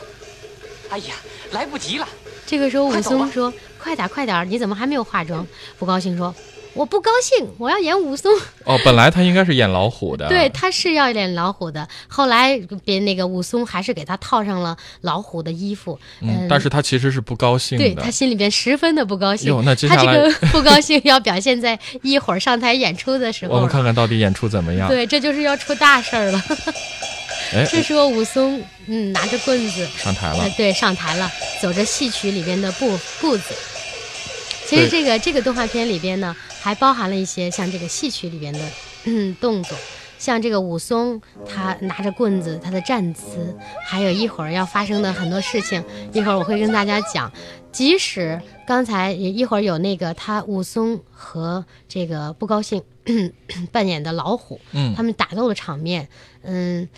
哎呀，来不及了！这个时候武松说：“快点快点，你怎么还没有化妆？”不高兴说。我不高兴，我要演武松。哦，本来他应该是演老虎的。对，他是要演老虎的。后来别那个武松还是给他套上了老虎的衣服。嗯，但是他其实是不高兴的。对他心里边十分的不高兴。那接下来他这个不高兴要表现在一会儿上台演出的时候。我们看看到底演出怎么样？对，这就是要出大事儿了。哎，这时候武松嗯拿着棍子上台了。对，上台了，走着戏曲里边的步步子。其实这个这个动画片里边呢。还包含了一些像这个戏曲里边的动作，像这个武松他拿着棍子他的站姿，还有一会儿要发生的很多事情，一会儿我会跟大家讲。即使刚才也一会儿有那个他武松和这个不高兴 扮演的老虎，嗯，他们打斗的场面，嗯。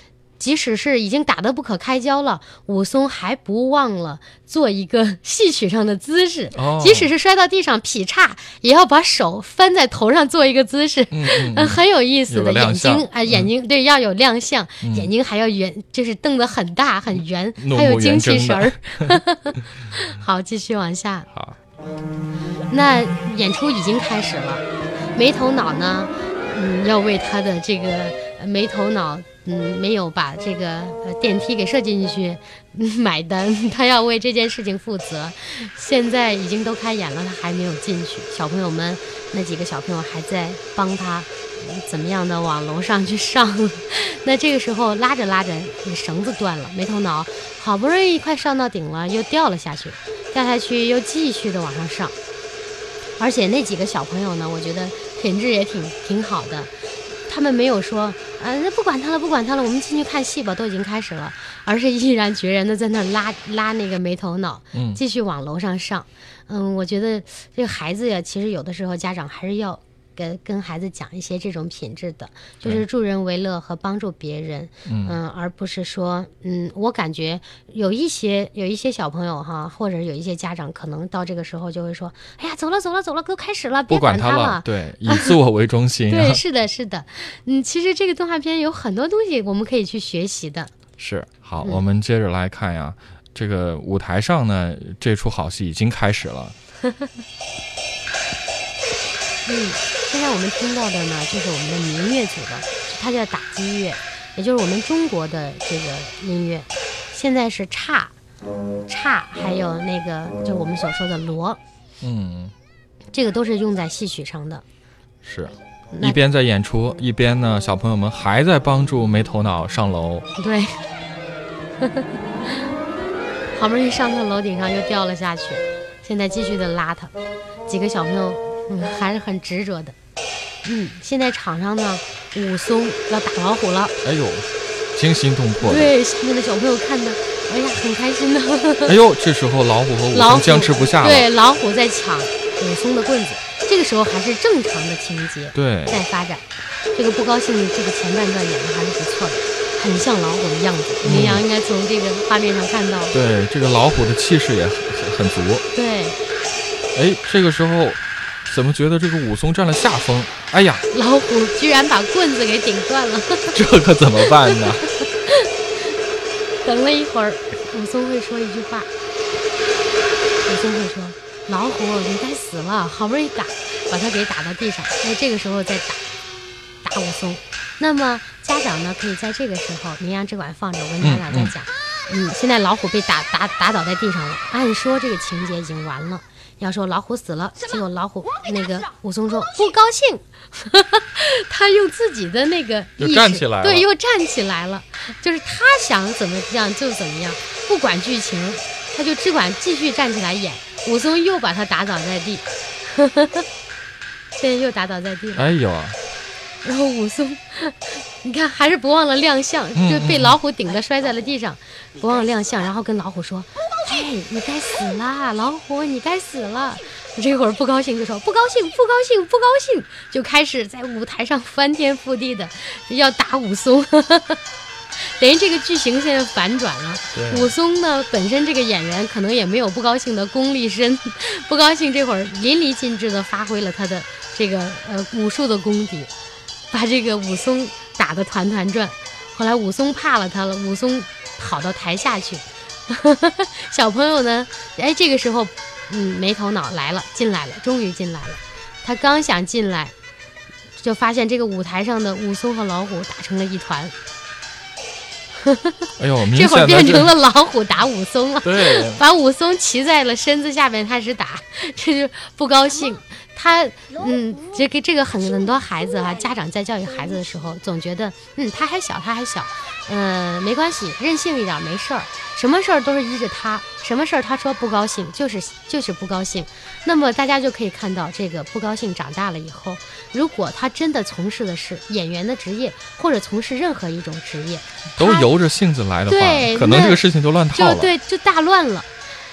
即使是已经打得不可开交了，武松还不忘了做一个戏曲上的姿势。即使是摔到地上劈叉，也要把手翻在头上做一个姿势。嗯，很有意思的眼睛啊，眼睛对要有亮相，眼睛还要圆，就是瞪得很大很圆，还有精气神儿。好，继续往下。好，那演出已经开始了，没头脑呢，嗯，要为他的这个没头脑。嗯，没有把这个电梯给设计进去买单，他要为这件事情负责。现在已经都开演了，他还没有进去。小朋友们那几个小朋友还在帮他怎么样的往楼上去上。那这个时候拉着拉着，那绳子断了，没头脑，好不容易快上到顶了，又掉了下去，掉下去又继续的往上上。而且那几个小朋友呢，我觉得品质也挺挺好的。他们没有说，啊，那不管他了，不管他了，我们进去看戏吧，都已经开始了，而是毅然决然的在那拉拉那个没头脑，嗯，继续往楼上上，嗯，我觉得这个孩子呀，其实有的时候家长还是要，跟跟孩子讲一些这种品质的，就是助人为乐和帮助别人，嗯、而不是说，嗯，我感觉有一些有一些小朋友哈，或者有一些家长可能到这个时候就会说，哎呀，走了走了走了，都开始了，别管他了，对，以自我为中心。对，是的，是的，嗯，其实这个动画片有很多东西我们可以去学习的。是好，嗯我们接着来看呀，这个舞台上呢，这出好戏已经开始了。嗯，现在我们听到的呢，就是我们的民乐组的，它叫打击乐，也就是我们中国的这个音乐。现在是叉，叉，还有那个就我们所说的锣，嗯，这个都是用在戏曲上的。是一边在演出，一边呢，小朋友们还在帮助没头脑上楼。对，好不容易上到楼顶上又掉了下去，现在继续的拉他，几个小朋友嗯还是很执着的。嗯，现在场上呢，武松要打老虎了，哎呦，惊心动魄。对下面的小朋友看的，哎呀很开心呢。哎呦，这时候老虎和武松僵持不下了。对，老虎在抢武松的棍子，这个时候还是正常的情节对在发展。这个不高兴，这个前半段演的还是不错的，很像老虎的样子。林阳应该从这个画面上看到。对，这个老虎的气势也很很很足。对，哎，这个时候怎么觉得这个武松占了下风？哎呀，老虎居然把棍子给顶断了。这可怎么办呢？等了一会儿，武松会说一句话。武松会说：“老虎，你该死了！好不容易打，把他给打到地上。那这个时候再打，打武松。那么家长呢，可以在这个时候，绵羊只管放着，我跟家长再讲。嗯，现在老虎被打打打倒在地上了。按说这个情节已经完了。要说老虎死了，结果老虎那个武松说不高兴，他用自己的那个意识站起来对，又站起来了。就是他想怎么样就怎么样，不管剧情，他就只管继续站起来演。武松又把他打倒在地，现在又打倒在地了。哎呦，然后武松，你看还是不忘了亮相，嗯就被老虎顶着摔在了地上，不忘亮相，然后跟老虎说：“嘿，你该死啦，老虎，你该死了。”这会儿不高兴就说：“不高兴，不高兴，不高兴！”就开始在舞台上翻天覆地的要打武松。等于这个剧情现在反转了。武松呢，本身这个演员可能也没有不高兴的功力深，不高兴这会儿淋漓尽致的发挥了他的这个呃武术的功底，把这个武松打得团团转。后来武松怕了他了，武松跑到台下去。小朋友呢，哎，这个时候，嗯，没头脑来了，进来了，终于进来了。他刚想进来，就发现这个舞台上的武松和老虎打成了一团。哎呦，明这会儿变成了老虎打武松了，对，把武松骑在了身子下面开始打，这就不高兴。他嗯，这个这个很很多孩子哈、家长在教育孩子的时候，总觉得嗯他还小，他还小，嗯、没关系，任性一点没事儿，什么事儿都是依着他，什么事儿他说不高兴就是就是不高兴。那么大家就可以看到，这个不高兴长大了以后，如果他真的从事的是演员的职业，或者从事任何一种职业，都由着性子来的话，可能这个事情就乱套就了。对，就大乱了。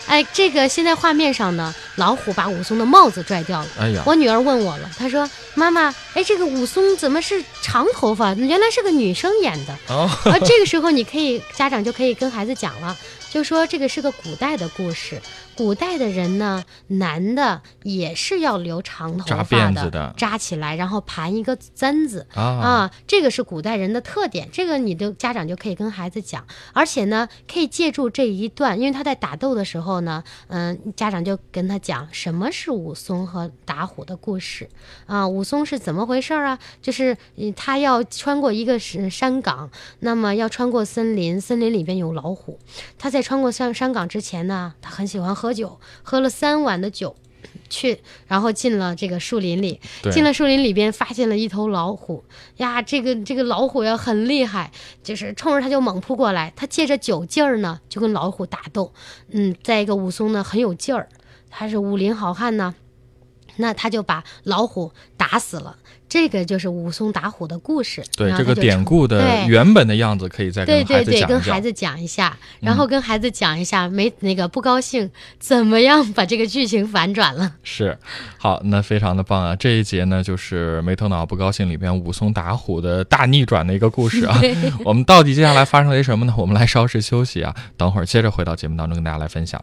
哎，这个现在画面上呢，老虎把武松的帽子拽掉了。哎呀，我女儿问我了，她说：“妈妈，哎，这个武松怎么是长头发？原来是个女生演的。”哦，而 这个时候，你可以家长就可以跟孩子讲了，就说这个是个古代的故事。古代的人呢，男的也是要留长头扎发辫子的扎起来，然后盘一个簪子啊啊，这个是古代人的特点。这个你的家长就可以跟孩子讲，而且呢，可以借助这一段，因为他在打斗的时候呢，嗯、家长就跟他讲什么是武松和打虎的故事啊，武松是怎么回事儿啊？就是嗯他要穿过一个是山岗，那么要穿过森林，森林里边有老虎。他在穿过山山岗之前呢，他很喜欢喝酒，喝了三碗的酒。去，然后进了这个树林里，进了树林里边，发现了一头老虎呀。这个这个老虎呀很厉害，就是冲着他就猛扑过来。他借着酒劲儿呢，就跟老虎打斗。嗯，再一个武松呢很有劲儿，他是武林好汉呢，那他就把老虎打死了。这个就是武松打虎的故事。对这个典故的原本的样子，可以再对对对，跟孩子讲一讲。跟孩子讲一下，然后跟孩子讲一下，没那个不高兴，怎么样把这个剧情反转了？是，好，那非常的棒啊！这一节呢，就是没头脑不高兴里边武松打虎的大逆转的一个故事啊。我们到底接下来发生了些什么呢？我们来稍事休息啊，等会儿接着回到节目当中跟大家来分享。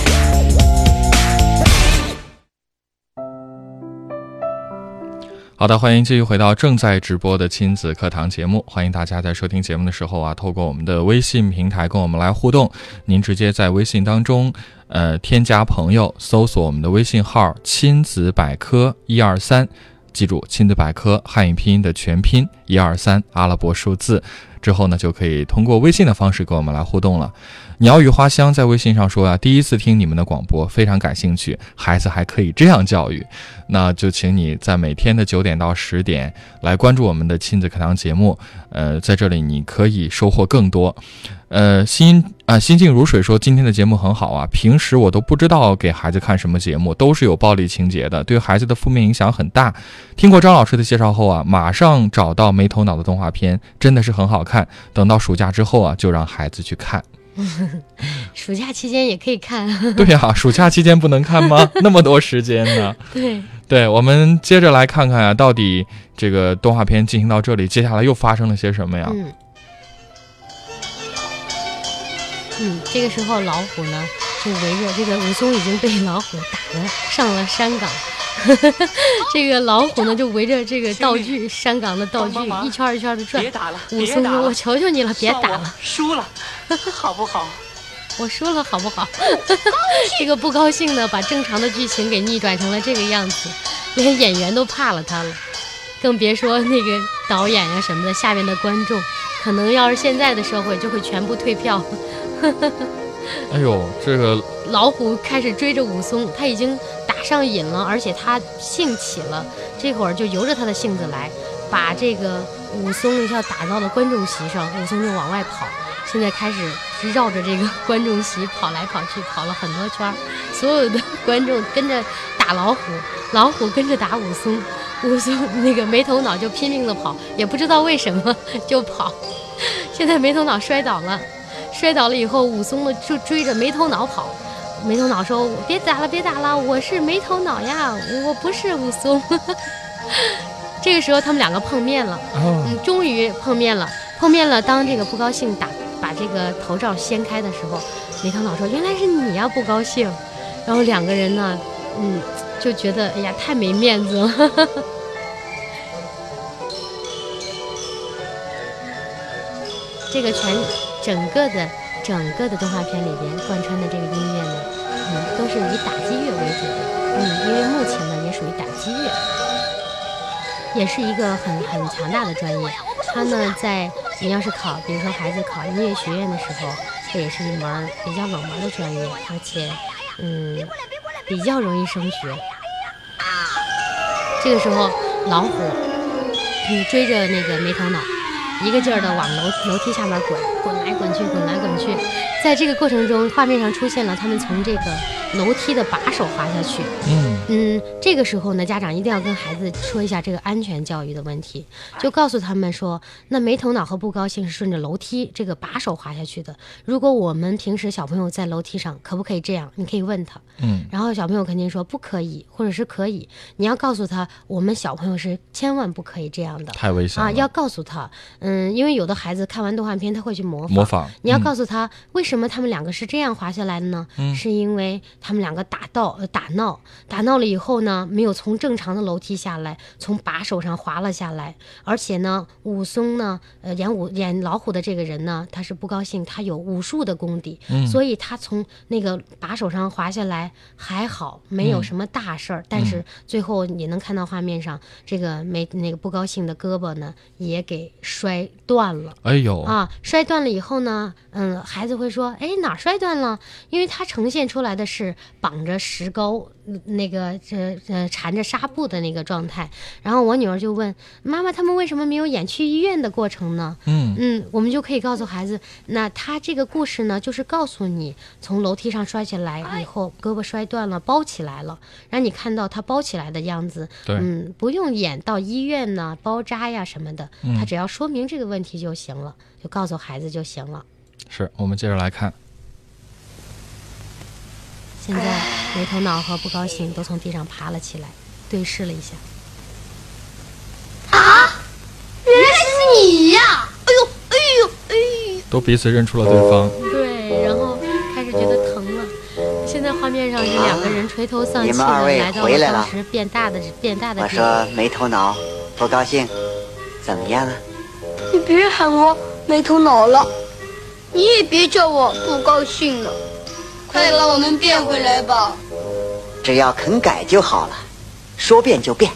好的，欢迎继续回到正在直播的亲子课堂节目。欢迎大家在收听节目的时候啊，透过我们的微信平台跟我们来互动。您直接在微信当中，呃，添加朋友，搜索我们的微信号“亲子百科一二三”，记住“亲子百科”汉语拼音的全拼一二三阿拉伯数字。之后呢，就可以通过微信的方式跟我们来互动了。鸟语花香在微信上说啊，第一次听你们的广播，非常感兴趣，孩子还可以这样教育，那就请你在每天的九点到十点来关注我们的亲子课堂节目。呃，在这里你可以收获更多。呃，心啊、心静如水说今天的节目很好啊，平时我都不知道给孩子看什么节目，都是有暴力情节的，对孩子的负面影响很大。听过张老师的介绍后啊，马上找到没头脑的动画片，真的是很好看。等到暑假之后啊，就让孩子去看。暑假期间也可以看。对呀、暑假期间不能看吗？那么多时间呢？对，对，我们接着来看看啊，到底这个动画片进行到这里，接下来又发生了些什么呀？嗯。嗯，这个时候老虎呢，就围着这个武松已经被老虎打的上了山岗，这个老虎呢就围着这个道具山岗的道具一圈一圈的转别。打了，武松说：“别打了我求求你了，别打了，输了，好不好？我输了好不好？” 这个不高兴呢把正常的剧情给逆转成了这个样子，连演员都怕了他了，更别说那个导演呀、什么的，下面的观众，可能要是现在的社会就会全部退票。哎呦，这个老虎开始追着武松，他已经打上瘾了，而且他兴起了，这会儿就由着他的性子来，把这个武松一下打到了观众席上，武松就往外跑。现在开始绕着这个 观众席跑来跑去，跑了很多圈，所有的 观众跟着打老虎，老虎跟着打武松，武松那个没头脑就拼命的跑，也不知道为什么就跑。现在没头脑摔倒了，摔倒了以后，武松呢就追着没头脑跑。没头脑说：“别打了，别打了，我是没头脑呀，我不是武松。”这个时候，他们两个碰面了，哦，嗯，终于碰面了。碰面了，当这个不高兴打把这个头罩掀开的时候，没头脑说：“原来是你呀，不高兴。”然后两个人呢，嗯，就觉得哎呀，太没面子了。这个全整个的整个的动画片里边贯穿的这个音乐呢，嗯，都是以打击乐为主的，嗯，因为木琴呢也属于打击乐，也是一个很很强大的专业。它呢，在你要是考，比如说孩子考音乐学院的时候，这也是一门比较冷门的专业，而且，嗯，比较容易升学。这个时候，老虎，你，追着那个没头脑，一个劲儿的往楼楼梯下面滚，滚来滚去，滚来滚去。在这个过程中，画面上出现了他们从这个楼梯的把手滑下去。嗯，嗯，这个时候呢，家长一定要跟孩子说一下这个安全教育的问题，就告诉他们说，那没头脑和不高兴是顺着楼梯这个把手滑下去的。如果我们平时小朋友在楼梯上，可不可以这样？你可以问他，嗯，然后小朋友肯定说不可以，或者是可以。你要告诉他，我们小朋友是千万不可以这样的啊，太危险了，要告诉他，嗯，因为有的孩子看完动画片他会去模仿，模仿。你要嗯告诉他，为什么他们两个是这样滑下来的呢？嗯是因为他们两个打到呃打闹，打闹了以后呢，没有从正常的楼梯下来，从把手上滑了下来。而且呢，武松呢，呃，演武演老虎的这个人呢，他是不高兴，他有武术的功底，嗯所以他从那个把手上滑下来还好，没有什么大事儿。但是最后你能看到画面上，这个没那个不高兴的胳膊呢，也给摔断了。哎呦，啊，摔断断了以后呢，嗯，孩子会说，哎，哪儿摔断了？因为它呈现出来的是绑着石膏，嗯那个这呃缠着纱布的那个状态。然后我女儿就问妈妈，他们为什么没有演去医院的过程呢？嗯嗯，我们就可以告诉孩子，那他这个故事呢，就是告诉你从楼梯上摔下来以后，胳膊摔断了，包起来了，让你看到他包起来的样子。对嗯，不用演到医院呢，包扎呀什么的，他只要说明这个问题就行了，就告诉孩子就行了。是我们接着来看，现在没头脑和不高兴都从地上爬了起来，对视了一下。啊原来是你呀！哎呦，哎呦，哎呦！都彼此认出了对方。对，然后开始觉得疼了。现在画面上是两个人垂头丧气的你们二位来到回来了当时变大的变大的我。说没头脑，不高兴，怎么样啊？你别喊我没头脑了，你也别叫我不高兴了，快把我们变回来吧！只要肯改就好了，说变就变。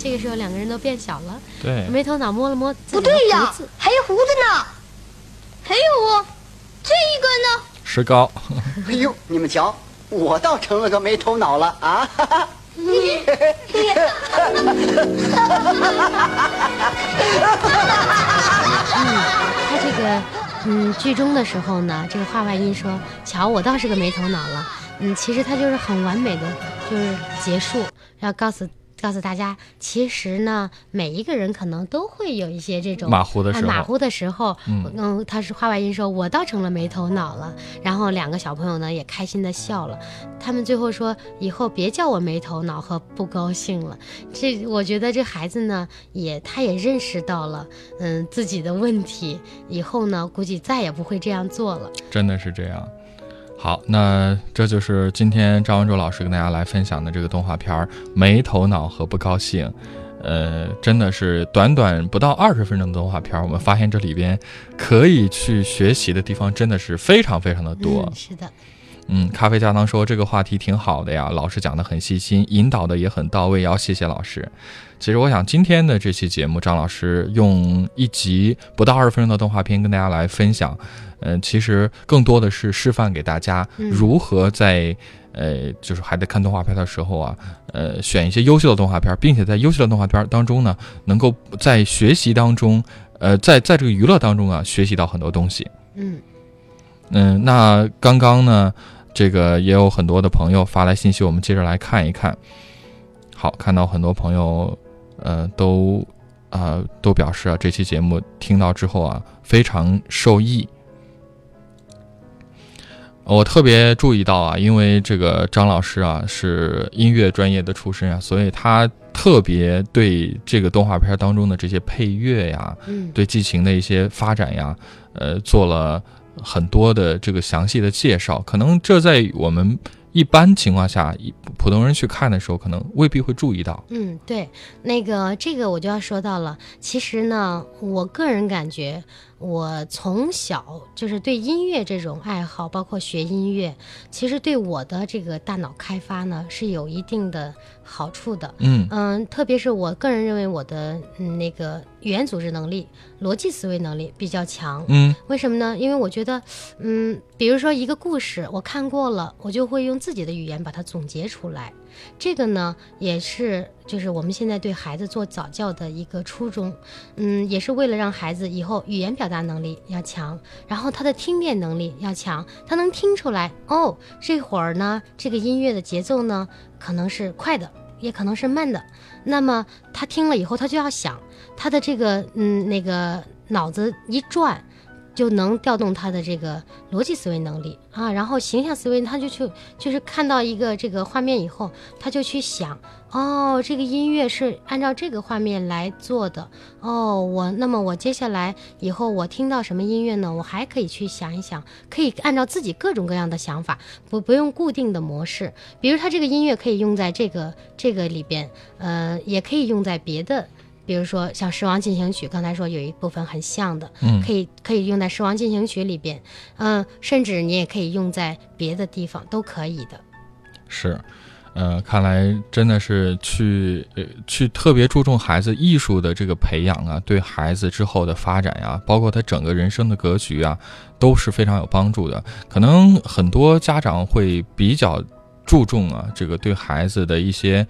这个时候两个人都变小了，对，没头脑摸了摸不对呀胡子，还有胡子呢，还有哦，这一个呢？石膏。哎呦，你们瞧，我倒成了个没头脑了啊！哈哈嗯他这个，嗯，剧中的时候呢，这个画外音说：“瞧，我倒是个没头脑了。”嗯，其实他就是很完美的，就是结束，要告诉告诉大家，其实呢，每一个人可能都会有一些这种马虎的时候哎马虎的时候，嗯嗯，他是话外音说：“我倒成了没头脑了。”然后两个小朋友呢也开心的笑了。他们最后说：“以后别叫我没头脑和不高兴了。”这我觉得这孩子呢，也他也认识到了，嗯，自己的问题，以后呢，估计再也不会这样做了。真的是这样。好，那这就是今天张文柱老师跟大家来分享的这个动画片《没头脑和不高兴》。呃，真的是短短不到二十分钟的动画片，我们发现这里边可以去学习的地方真的是非常非常的多。是的，嗯，咖啡加糖说这个话题挺好的呀，老师讲的很细心，引导的也很到位，要谢谢老师。其实我想今天的这期节目，张老师用一集不到二十分钟的动画片跟大家来分享，嗯、其实更多的是示范给大家嗯如何在。呃，就是还在看动画片的时候啊，呃，选一些优秀的动画片，并且在优秀的动画片当中呢，能够在学习当中，呃，在在这个娱乐当中啊，学习到很多东西。嗯嗯，那刚刚呢，这个也有很多的朋友发来信息，我们接着来看一看。好，看到很多朋友，呃，都啊、都表示啊，这期节目听到之后啊，非常受益。我特别注意到啊，因为这个张老师啊是音乐专业的出身啊，所以他特别对这个动画片当中的这些配乐呀，嗯，对剧情的一些发展呀，呃，做了很多的这个详细的介绍。可能这在我们一般情况下，一普通人去看的时候，可能未必会注意到。嗯，对，那个这个我就要说到了。其实呢，我个人感觉，我从小就是对音乐这种爱好，包括学音乐，其实对我的这个大脑开发呢是有一定的好处的。嗯嗯，特别是我个人认为我的嗯那个语言组织能力、逻辑思维能力比较强。嗯为什么呢？因为我觉得，嗯，比如说一个故事我看过了，我就会用自己的语言把它总结出来。这个呢，也是就是我们现在对孩子做早教的一个初衷，嗯，也是为了让孩子以后语言表达能力要强，然后他的听辨能力要强，他能听出来哦，这会儿呢，这个音乐的节奏呢可能是快的，也可能是慢的。那么他听了以后，他就要想，他的这个嗯那个脑子一转。就能调动他的这个逻辑思维能力啊，然后形象思维，他就去就是看到一个这个画面以后，他就去想，哦，这个音乐是按照这个画面来做的，哦，我那么我接下来以后我听到什么音乐呢？我还可以去想一想，可以按照自己各种各样的想法，不不用固定的模式，比如他这个音乐可以用在这个这个里边，呃，也可以用在别的。比如说像《狮王进行曲》，刚才说有一部分很像的，嗯可以可以用在《狮王进行曲》里边，嗯、甚至你也可以用在别的地方，都可以的。是，呃，看来真的是去呃去特别注重孩子艺术的这个培养啊，对孩子之后的发展呀，包括他整个人生的格局啊，都是非常有帮助的。可能很多家长会比较注重啊，这个对孩子的一些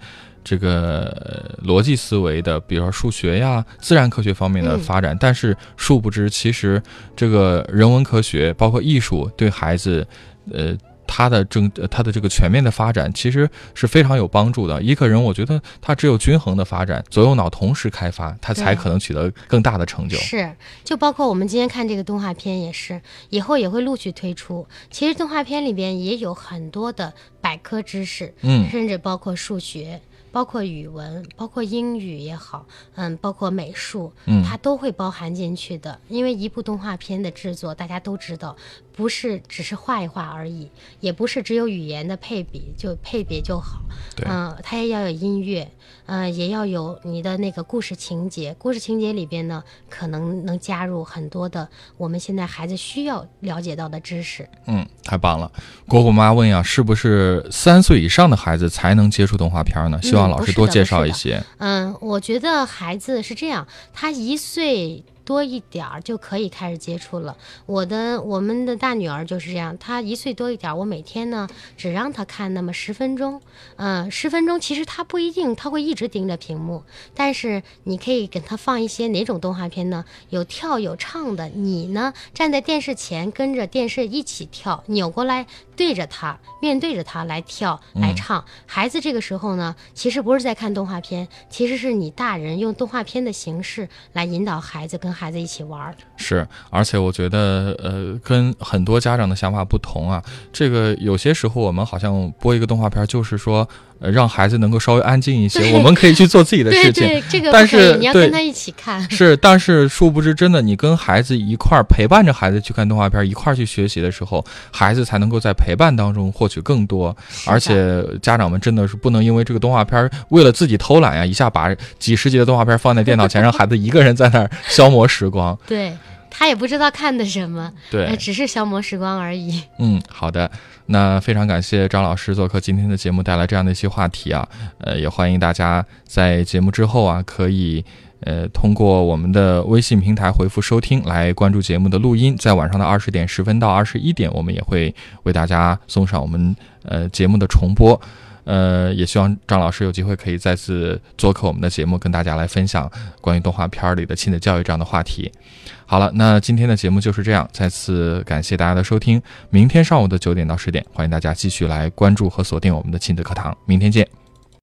这个逻辑思维的，比如说数学呀、自然科学方面的发展，但是殊不知，其实这个人文科学，包括艺术，对孩子，呃。他的正他的这个全面的发展其实是非常有帮助的。一个人，我觉得他只有均衡的发展，左右脑同时开发，他才可能取得更大的成就。是，就包括我们今天看这个动画片也是，以后也会陆续推出。其实动画片里边也有很多的百科知识，嗯，甚至包括数学。包括语文，包括英语也好，嗯，包括美术，嗯，它都会包含进去的。因为一部动画片的制作，大家都知道，不是只是画一画而已，也不是只有语言的配比就配比就好，嗯，它也要有音乐，嗯，也要有你的那个故事情节。故事情节里边呢，可能能加入很多的我们现在孩子需要了解到的知识。嗯，太棒了。果果妈问呀，是不是三岁以上的孩子才能接触动画片呢？希望。望老师多介绍一些。嗯，我觉得孩子是这样，他一岁。多一点儿就可以开始接触了。我的我们的大女儿就是这样，她一岁多一点儿，我每天呢只让她看那么十分钟，嗯，十分钟其实她不一定她会一直盯着屏幕，但是你可以给她放一些哪种动画片呢？有跳有唱的，你呢站在电视前跟着电视一起跳，扭过来对着她，面对着她来跳来唱。孩子这个时候呢，其实不是在看动画片，其实是你大人用动画片的形式来引导孩子跟。孩子一起玩是，而且我觉得，呃，跟很多家长的想法不同啊。这个有些时候我们好像播一个动画片，就是说。呃，让孩子能够稍微安静一些，我们可以去做自己的 事情。对，这个但是你要跟他一起看。是，但是殊不知，真的，你跟孩子一块儿陪伴着孩子去看动画片，一块儿去学习的时候，孩子才能够在陪伴当中获取更多。而且家长们真的是不能因为这个动画片为了自己偷懒呀，一下把几十集的动画片放在电脑前，让孩子一个人在那儿消磨时光。对。他也不知道看的什么，对，只是消磨时光而已。嗯，好的，那非常感谢张老师做客今天的节目，带来这样的一些话题啊。呃，也欢迎大家在节目之后啊，可以呃通过我们的微信平台回复收听来关注节目的录音，在晚上的二十点十分到二十一点，我们也会为大家送上我们呃节目的重播。呃，也希望张老师有机会可以再次做客我们的节目，跟大家来分享关于动画片里的亲子教育这样的话题。好了，那今天的节目就是这样，再次感谢大家的收听。明天上午的九点到十点，欢迎大家继续来关注和锁定我们的亲子课堂。明天见。